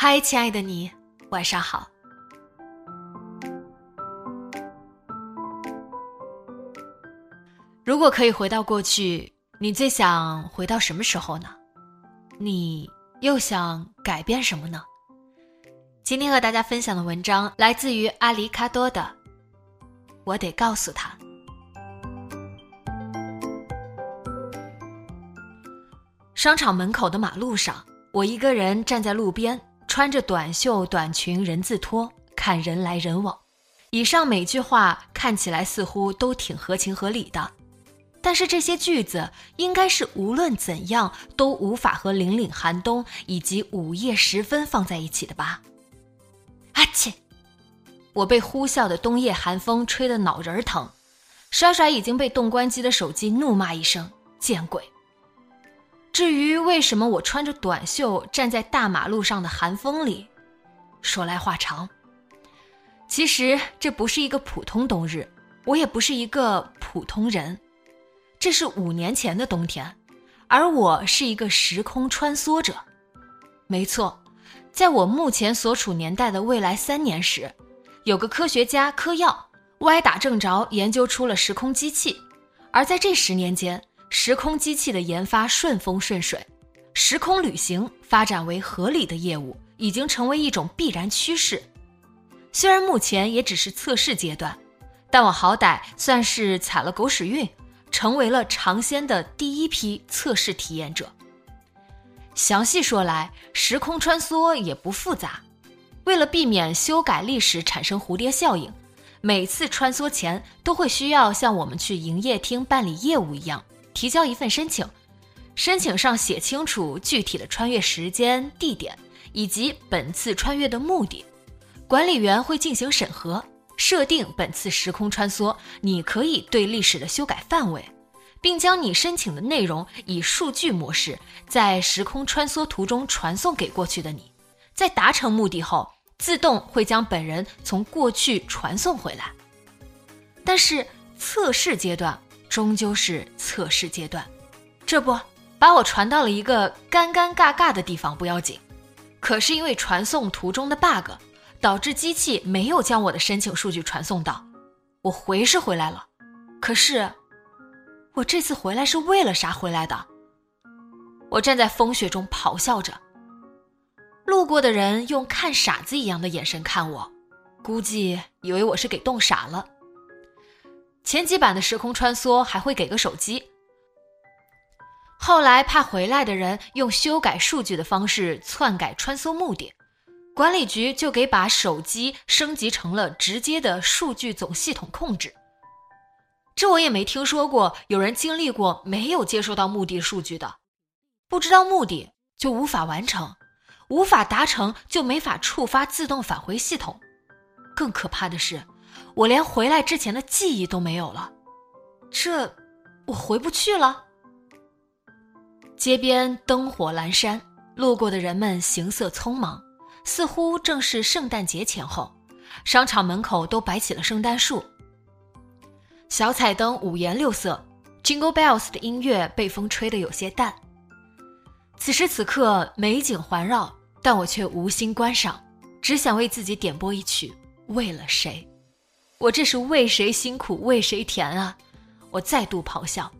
嗨，亲爱的你，晚上好。如果可以回到过去，你最想回到什么时候呢？你又想改变什么呢？今天和大家分享的文章来自于阿里卡多的。我得告诉他。商场门口的马路上，我一个人站在路边。穿着短袖短裙人字拖，看人来人往。以上每句话看起来似乎都挺合情合理的，但是这些句子应该是无论怎样都无法和凛凛寒冬以及午夜时分放在一起的吧？阿切！我被呼啸的冬夜寒风吹得脑仁疼，甩甩已经被冻关机的手机，怒骂一声：“见鬼！”至于为什么我穿着短袖站在大马路上的寒风里，说来话长。其实这不是一个普通冬日，我也不是一个普通人，这是五年前的冬天，而我是一个时空穿梭者。没错，在我目前所处年代的未来三年时，有个科学家嗑药歪打正着研究出了时空机器，而在这十年间。时空机器的研发顺风顺水，时空旅行发展为合理的业务，已经成为一种必然趋势。虽然目前也只是测试阶段，但我好歹算是踩了狗屎运，成为了尝鲜的第一批测试体验者。详细说来，时空穿梭也不复杂，为了避免修改历史产生蝴蝶效应，每次穿梭前都会需要像我们去营业厅办理业务一样。提交一份申请，申请上写清楚具体的穿越时间、地点以及本次穿越的目的。管理员会进行审核，设定本次时空穿梭你可以对历史的修改范围，并将你申请的内容以数据模式在时空穿梭途中传送给过去的你。在达成目的后，自动会将本人从过去传送回来。但是测试阶段。终究是测试阶段，这不把我传到了一个尴尴尬尬的地方不要紧，可是因为传送途中的 bug，导致机器没有将我的申请数据传送到。我回是回来了，可是我这次回来是为了啥回来的？我站在风雪中咆哮着，路过的人用看傻子一样的眼神看我，估计以为我是给冻傻了。前几版的时空穿梭还会给个手机，后来怕回来的人用修改数据的方式篡改穿梭目的，管理局就给把手机升级成了直接的数据总系统控制。这我也没听说过有人经历过没有接收到目的数据的，不知道目的就无法完成，无法达成就没法触发自动返回系统。更可怕的是。我连回来之前的记忆都没有了，这我回不去了。街边灯火阑珊，路过的人们行色匆忙，似乎正是圣诞节前后。商场门口都摆起了圣诞树，小彩灯五颜六色，Jingle Bells 的音乐被风吹得有些淡。此时此刻，美景环绕，但我却无心观赏，只想为自己点播一曲《为了谁》。我这是为谁辛苦为谁甜啊！我再度咆哮。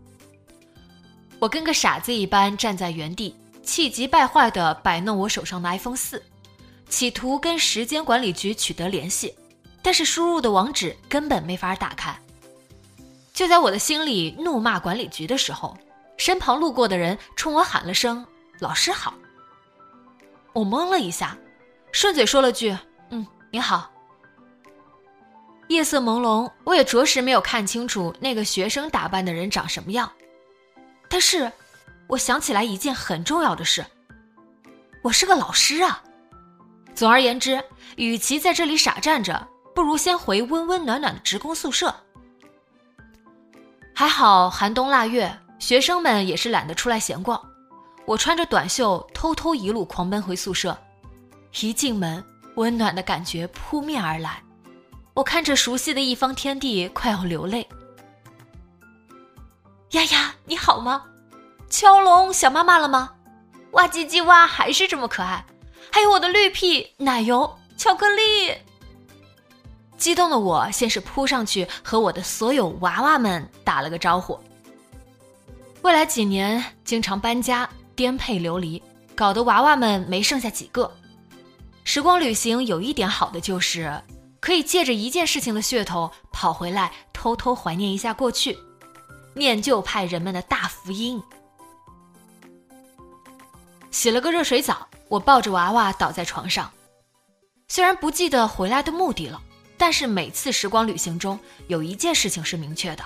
我跟个傻子一般站在原地，气急败坏地摆弄我手上的 iPhone 四，企图跟时间管理局取得联系，但是输入的网址根本没法打开。就在我的心里怒骂管理局的时候，身旁路过的人冲我喊了声“老师好”。我懵了一下，顺嘴说了句：“嗯，你好。”夜色朦胧，我也着实没有看清楚那个学生打扮的人长什么样。但是，我想起来一件很重要的事：我是个老师啊。总而言之，与其在这里傻站着，不如先回温温暖暖的职工宿舍。还好寒冬腊月，学生们也是懒得出来闲逛。我穿着短袖，偷偷一路狂奔回宿舍。一进门，温暖的感觉扑面而来。我看着熟悉的一方天地，快要流泪。丫丫，你好吗？蛟龙想妈妈了吗？哇唧唧哇，还是这么可爱。还有我的绿屁奶油巧克力。激动的我先是扑上去和我的所有娃娃们打了个招呼。未来几年经常搬家、颠沛流离，搞得娃娃们没剩下几个。时光旅行有一点好的就是。可以借着一件事情的噱头跑回来，偷偷怀念一下过去，念旧派人们的大福音。洗了个热水澡，我抱着娃娃倒在床上。虽然不记得回来的目的了，但是每次时光旅行中有一件事情是明确的，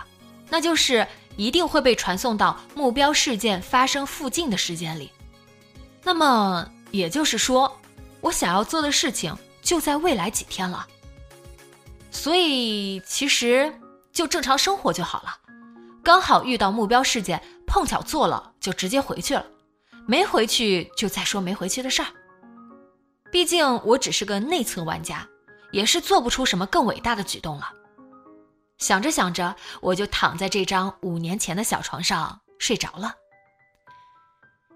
那就是一定会被传送到目标事件发生附近的时间里。那么也就是说，我想要做的事情就在未来几天了。所以其实就正常生活就好了，刚好遇到目标事件，碰巧做了就直接回去了，没回去就再说没回去的事儿。毕竟我只是个内测玩家，也是做不出什么更伟大的举动了。想着想着，我就躺在这张五年前的小床上睡着了。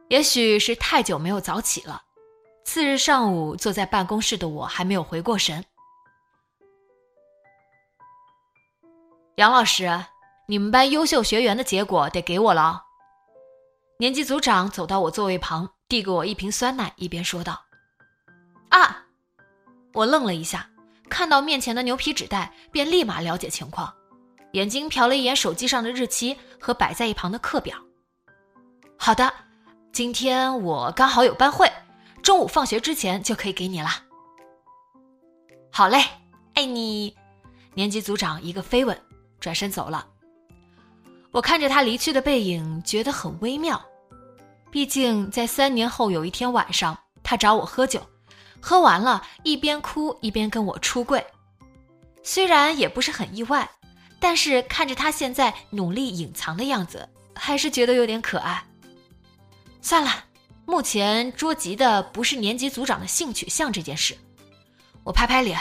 也许是太久没有早起了，次日上午坐在办公室的我还没有回过神。杨老师，你们班优秀学员的结果得给我了。年级组长走到我座位旁，递给我一瓶酸奶，一边说道：“啊！”我愣了一下，看到面前的牛皮纸袋，便立马了解情况，眼睛瞟了一眼手机上的日期和摆在一旁的课表。好的，今天我刚好有班会，中午放学之前就可以给你了。好嘞，爱你。年级组长一个飞吻。转身走了，我看着他离去的背影，觉得很微妙。毕竟在三年后有一天晚上，他找我喝酒，喝完了，一边哭一边跟我出柜。虽然也不是很意外，但是看着他现在努力隐藏的样子，还是觉得有点可爱。算了，目前捉急的不是年级组长的性取向这件事。我拍拍脸，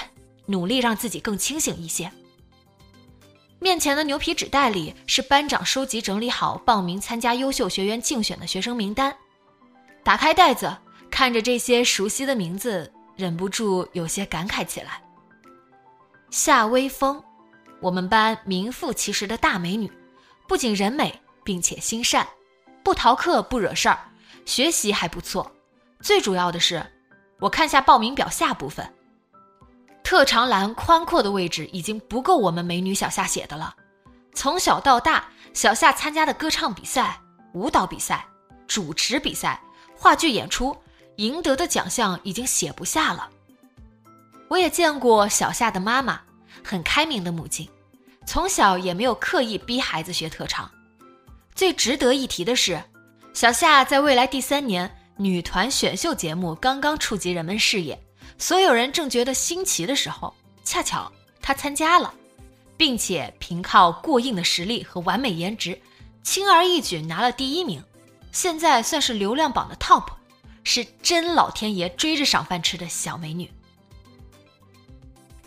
努力让自己更清醒一些。面前的牛皮纸袋里是班长收集整理好报名参加优秀学员竞选的学生名单。打开袋子，看着这些熟悉的名字，忍不住有些感慨起来。夏微风，我们班名副其实的大美女，不仅人美，并且心善，不逃课不惹事儿，学习还不错。最主要的是，我看下报名表下部分。特长栏宽阔的位置已经不够我们美女小夏写的了。从小到大，小夏参加的歌唱比赛、舞蹈比赛、主持比赛、话剧演出，赢得的奖项已经写不下了。我也见过小夏的妈妈，很开明的母亲，从小也没有刻意逼孩子学特长。最值得一提的是，小夏在未来第三年女团选秀节目刚刚触及人们视野。所有人正觉得新奇的时候，恰巧他参加了，并且凭靠过硬的实力和完美颜值，轻而易举拿了第一名。现在算是流量榜的 top，是真老天爷追着赏饭吃的小美女。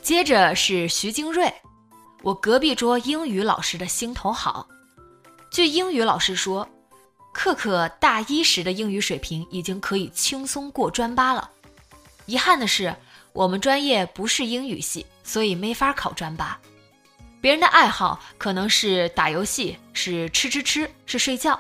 接着是徐晶瑞，我隔壁桌英语老师的心头好。据英语老师说，可可大一时的英语水平已经可以轻松过专八了。遗憾的是，我们专业不是英语系，所以没法考专八。别人的爱好可能是打游戏，是吃吃吃，是睡觉，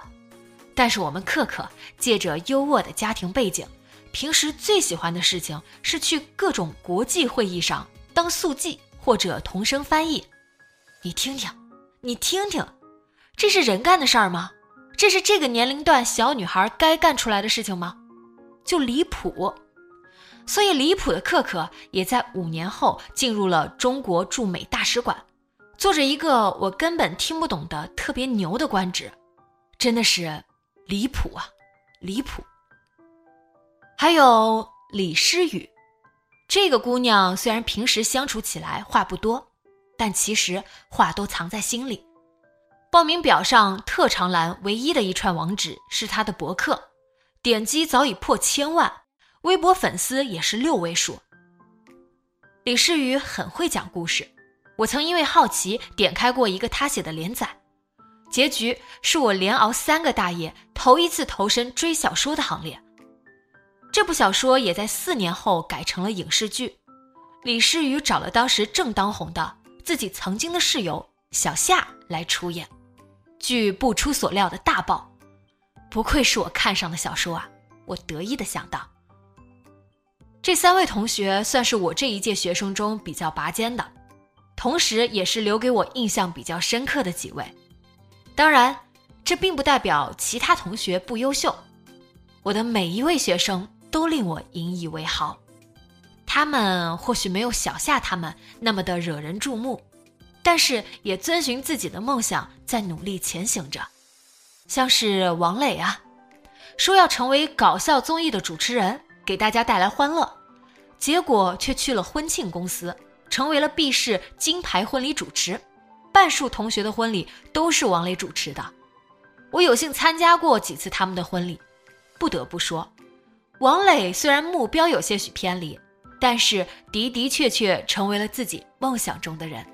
但是我们克克借着优渥的家庭背景，平时最喜欢的事情是去各种国际会议上当速记或者同声翻译。你听听，你听听，这是人干的事儿吗？这是这个年龄段小女孩该干出来的事情吗？就离谱。所以离谱的克克也在五年后进入了中国驻美大使馆，做着一个我根本听不懂的特别牛的官职，真的是离谱啊，离谱。还有李诗雨，这个姑娘虽然平时相处起来话不多，但其实话都藏在心里。报名表上特长栏唯一的一串网址是她的博客，点击早已破千万。微博粉丝也是六位数。李世宇很会讲故事，我曾因为好奇点开过一个他写的连载，结局是我连熬三个大夜，头一次投身追小说的行列。这部小说也在四年后改成了影视剧，李世宇找了当时正当红的自己曾经的室友小夏来出演，剧不出所料的大爆，不愧是我看上的小说啊！我得意的想到。这三位同学算是我这一届学生中比较拔尖的，同时也是留给我印象比较深刻的几位。当然，这并不代表其他同学不优秀，我的每一位学生都令我引以为豪。他们或许没有小夏他们那么的惹人注目，但是也遵循自己的梦想在努力前行着。像是王磊啊，说要成为搞笑综艺的主持人，给大家带来欢乐。结果却去了婚庆公司，成为了毕氏金牌婚礼主持，半数同学的婚礼都是王磊主持的。我有幸参加过几次他们的婚礼，不得不说，王磊虽然目标有些许偏离，但是的的确确成为了自己梦想中的人。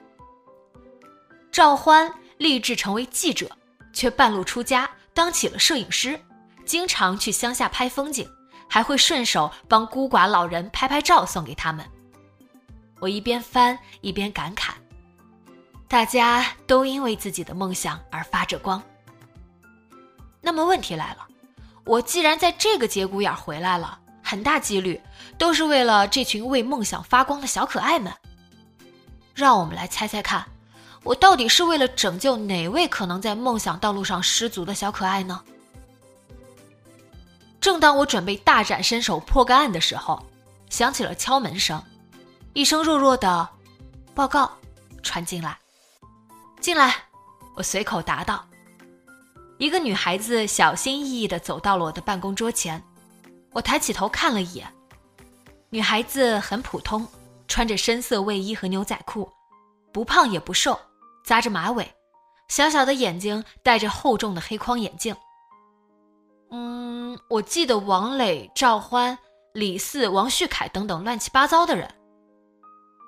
赵欢立志成为记者，却半路出家当起了摄影师，经常去乡下拍风景。还会顺手帮孤寡老人拍拍照送给他们。我一边翻一边感慨，大家都因为自己的梦想而发着光。那么问题来了，我既然在这个节骨眼回来了，很大几率都是为了这群为梦想发光的小可爱们。让我们来猜猜看，我到底是为了拯救哪位可能在梦想道路上失足的小可爱呢？正当我准备大展身手破个案的时候，响起了敲门声，一声弱弱的“报告”传进来。进来，我随口答道。一个女孩子小心翼翼地走到了我的办公桌前，我抬起头看了一眼，女孩子很普通，穿着深色卫衣和牛仔裤，不胖也不瘦，扎着马尾，小小的眼睛戴着厚重的黑框眼镜。嗯，我记得王磊、赵欢、李四、王旭凯等等乱七八糟的人，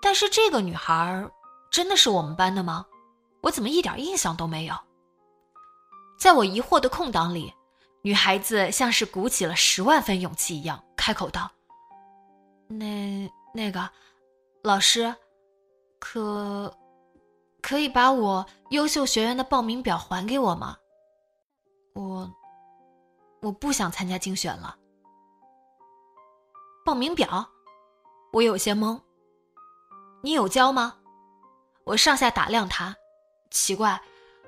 但是这个女孩真的是我们班的吗？我怎么一点印象都没有？在我疑惑的空档里，女孩子像是鼓起了十万分勇气一样，开口道：“那那个老师，可可以把我优秀学员的报名表还给我吗？我。”我不想参加竞选了。报名表，我有些懵。你有交吗？我上下打量他，奇怪，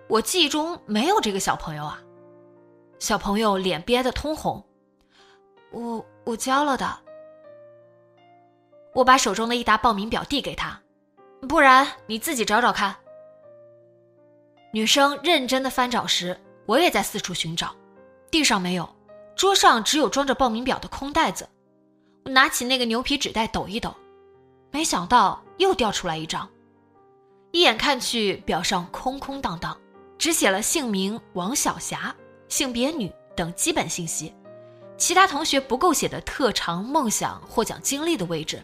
我记忆中没有这个小朋友啊。小朋友脸憋得通红。我我交了的。我把手中的一沓报名表递给他，不然你自己找找看。女生认真的翻找时，我也在四处寻找。地上没有，桌上只有装着报名表的空袋子。我拿起那个牛皮纸袋抖一抖，没想到又掉出来一张。一眼看去，表上空空荡荡，只写了姓名王小霞、性别女等基本信息，其他同学不够写的特长、梦想、获奖经历的位置，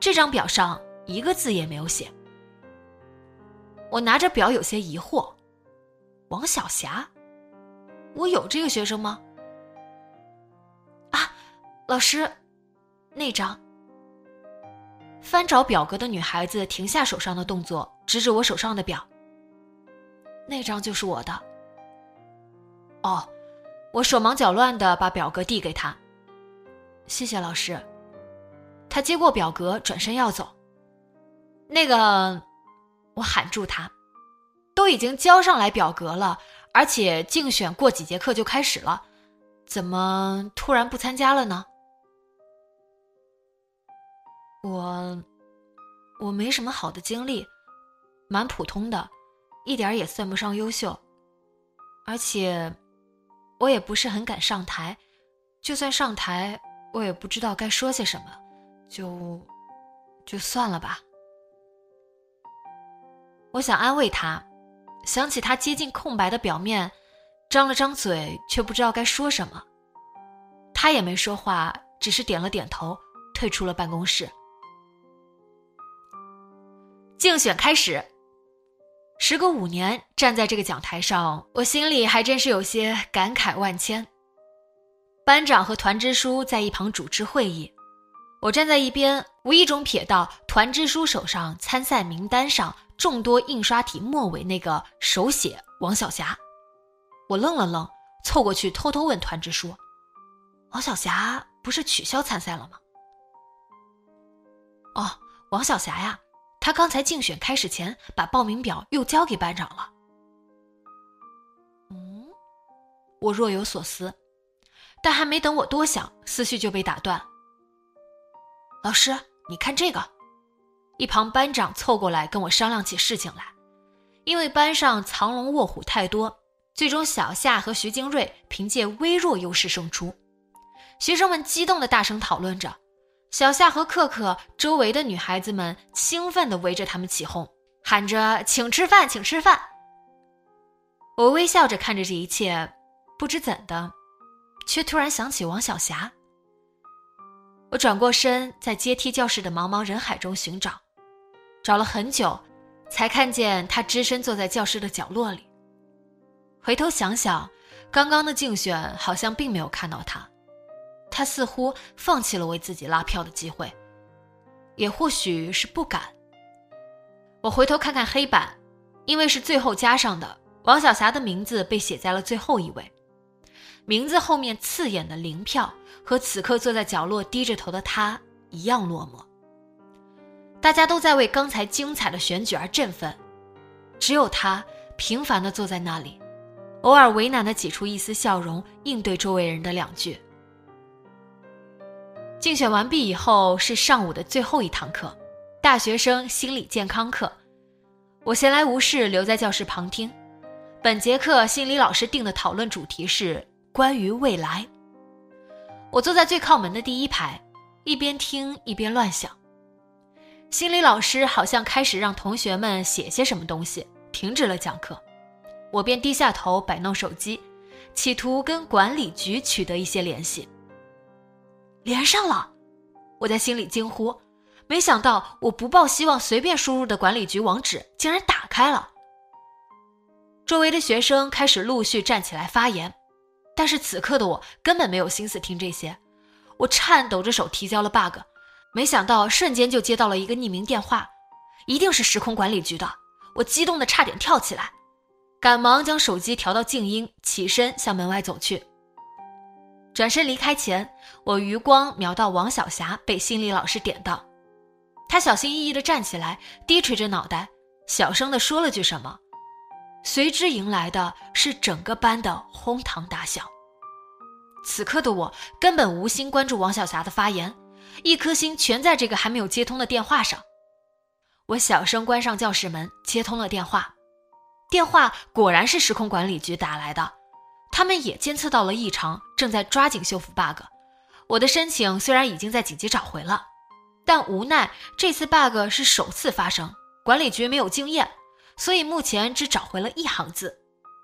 这张表上一个字也没有写。我拿着表有些疑惑，王小霞。我有这个学生吗？啊，老师，那张。翻找表格的女孩子停下手上的动作，指指我手上的表。那张就是我的。哦，我手忙脚乱的把表格递给他。谢谢老师。他接过表格，转身要走。那个，我喊住他，都已经交上来表格了，而且竞选过几节课就开始了，怎么突然不参加了呢？我，我没什么好的经历，蛮普通的，一点也算不上优秀，而且，我也不是很敢上台，就算上台，我也不知道该说些什么，就，就算了吧。我想安慰他，想起他接近空白的表面，张了张嘴，却不知道该说什么。他也没说话，只是点了点头，退出了办公室。竞选开始，时隔五年站在这个讲台上，我心里还真是有些感慨万千。班长和团支书在一旁主持会议，我站在一边，无意中瞥到团支书手上参赛名单上。众多印刷体末尾那个手写王晓霞，我愣了愣，凑过去偷偷问团支书：“王晓霞不是取消参赛了吗？”“哦，王晓霞呀，她刚才竞选开始前把报名表又交给班长了。”“嗯。”我若有所思，但还没等我多想，思绪就被打断。“老师，你看这个。”一旁班长凑过来跟我商量起事情来，因为班上藏龙卧虎太多，最终小夏和徐金瑞凭借微弱优势胜出。学生们激动的大声讨论着，小夏和可可周围的女孩子们兴奋的围着他们起哄，喊着“请吃饭，请吃饭”。我微笑着看着这一切，不知怎的，却突然想起王晓霞。我转过身，在阶梯教室的茫茫人海中寻找。找了很久，才看见他只身坐在教室的角落里。回头想想，刚刚的竞选好像并没有看到他，他似乎放弃了为自己拉票的机会，也或许是不敢。我回头看看黑板，因为是最后加上的，王晓霞的名字被写在了最后一位，名字后面刺眼的零票，和此刻坐在角落低着头的他一样落寞。大家都在为刚才精彩的选举而振奋，只有他平凡的坐在那里，偶尔为难的挤出一丝笑容，应对周围人的两句。竞选完毕以后是上午的最后一堂课，大学生心理健康课。我闲来无事留在教室旁听。本节课心理老师定的讨论主题是关于未来。我坐在最靠门的第一排，一边听一边乱想。心理老师好像开始让同学们写些什么东西，停止了讲课，我便低下头摆弄手机，企图跟管理局取得一些联系。连上了，我在心里惊呼，没想到我不抱希望随便输入的管理局网址竟然打开了。周围的学生开始陆续站起来发言，但是此刻的我根本没有心思听这些，我颤抖着手提交了 bug。没想到瞬间就接到了一个匿名电话，一定是时空管理局的。我激动的差点跳起来，赶忙将手机调到静音，起身向门外走去。转身离开前，我余光瞄到王晓霞被心理老师点到，她小心翼翼地站起来，低垂着脑袋，小声地说了句什么，随之迎来的是整个班的哄堂大笑。此刻的我根本无心关注王晓霞的发言。一颗心全在这个还没有接通的电话上。我小声关上教室门，接通了电话。电话果然是时空管理局打来的，他们也监测到了异常，正在抓紧修复 bug。我的申请虽然已经在紧急找回了，但无奈这次 bug 是首次发生，管理局没有经验，所以目前只找回了一行字。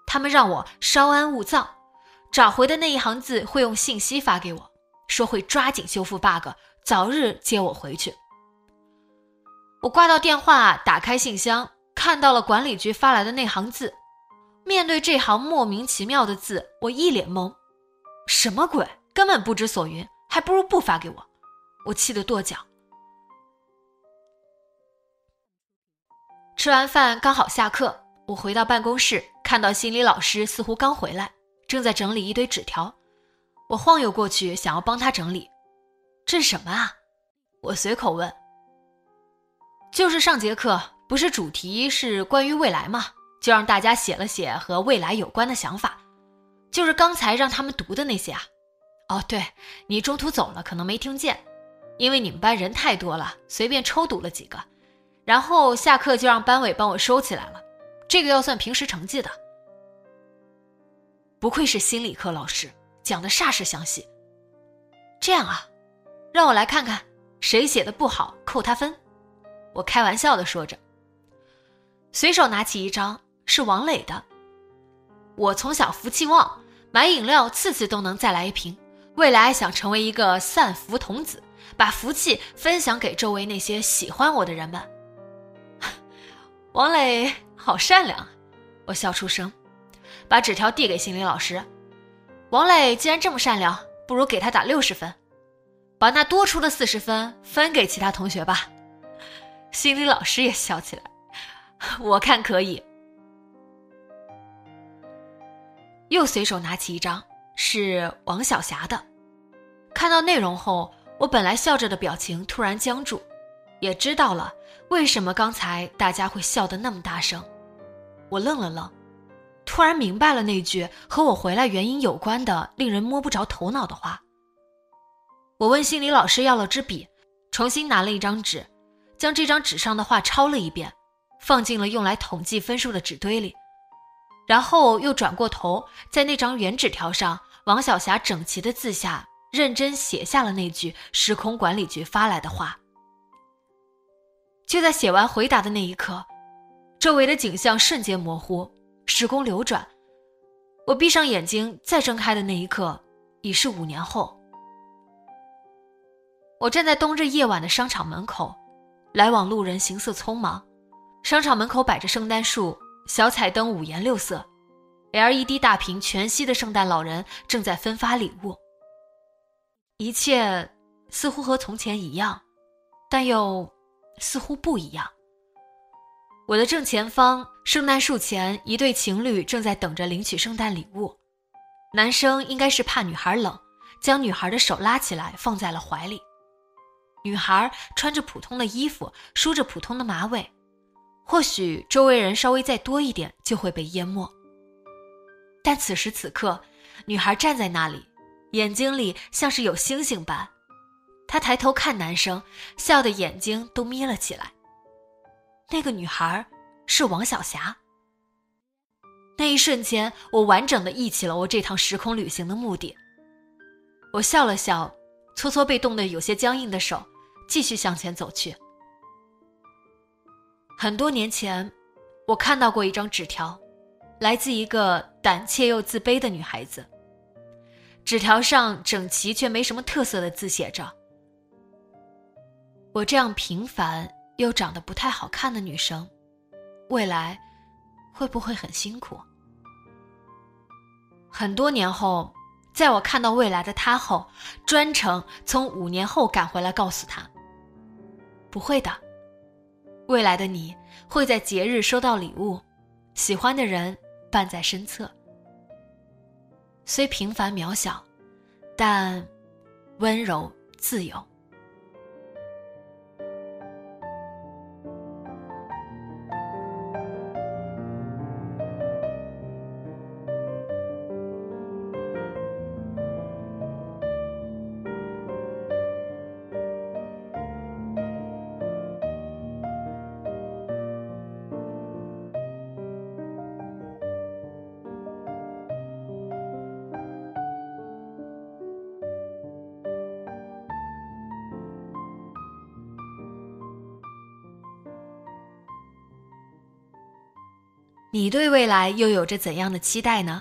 他们让我稍安勿躁，找回的那一行字会用信息发给我，说会抓紧修复 bug。早日接我回去。我挂到电话，打开信箱，看到了管理局发来的那行字。面对这行莫名其妙的字，我一脸懵，什么鬼？根本不知所云，还不如不发给我。我气得跺脚。吃完饭刚好下课，我回到办公室，看到心理老师似乎刚回来，正在整理一堆纸条，我晃悠过去想要帮他整理。这是什么啊？我随口问。就是上节课不是主题是关于未来吗？就让大家写了写和未来有关的想法，就是刚才让他们读的那些啊。哦，对你中途走了，可能没听见，因为你们班人太多了，随便抽读了几个，然后下课就让班委帮我收起来了。这个要算平时成绩的。不愧是心理课老师，讲的煞是详细。这样啊，让我来看看谁写的不好，扣他分。我开玩笑的说着，随手拿起一张，是王磊的。我从小福气旺，买饮料次次都能再来一瓶。未来想成为一个散福童子，把福气分享给周围那些喜欢我的人们。王磊好善良，我笑出声，把纸条递给心理老师。王磊既然这么善良，不如给他打六十分，把那多出的四十分分给其他同学吧。心理老师也笑起来，我看可以。又随手拿起一张，是王小霞的。看到内容后，我本来笑着的表情突然僵住，也知道了为什么刚才大家会笑得那么大声。我愣了愣，突然明白了那句和我回来原因有关的、令人摸不着头脑的话。我问心理老师要了支笔，重新拿了一张纸。将这张纸上的话抄了一遍，放进了用来统计分数的纸堆里，然后又转过头，在那张原纸条上，王小霞整齐的字下，认真写下了那句时空管理局发来的话。就在写完回答的那一刻，周围的景象瞬间模糊，时空流转，我闭上眼睛再睁开的那一刻，已是五年后。我站在冬日夜晚的商场门口。来往路人行色匆忙，商场门口摆着圣诞树，小彩灯五颜六色，LED 大屏全息的圣诞老人正在分发礼物。一切似乎和从前一样，但又似乎不一样。我的正前方，圣诞树前，一对情侣正在等着领取圣诞礼物。男生应该是怕女孩冷，将女孩的手拉起来放在了怀里。女孩穿着普通的衣服，梳着普通的马尾，或许周围人稍微再多一点就会被淹没。但此时此刻，女孩站在那里，眼睛里像是有星星般。她抬头看男生，笑的眼睛都眯了起来。那个女孩是王小霞。那一瞬间，我完整的忆起了我这趟时空旅行的目的。我笑了笑，搓搓被冻得有些僵硬的手。继续向前走去。很多年前，我看到过一张纸条，来自一个胆怯又自卑的女孩子。纸条上整齐却没什么特色的字写着：“我这样平凡又长得不太好看的女生，未来会不会很辛苦？”很多年后，在我看到未来的她后，专程从五年后赶回来告诉她。不会的，未来的你会在节日收到礼物，喜欢的人伴在身侧。虽平凡渺小，但温柔自由。你对未来又有着怎样的期待呢？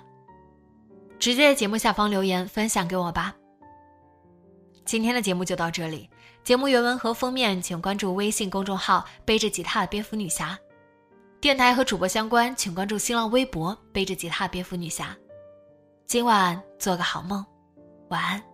直接在节目下方留言分享给我吧。今天的节目就到这里，节目原文和封面请关注微信公众号“背着吉他的蝙蝠女侠”，电台和主播相关请关注新浪微博“背着吉他蝙蝠女侠”。今晚做个好梦，晚安。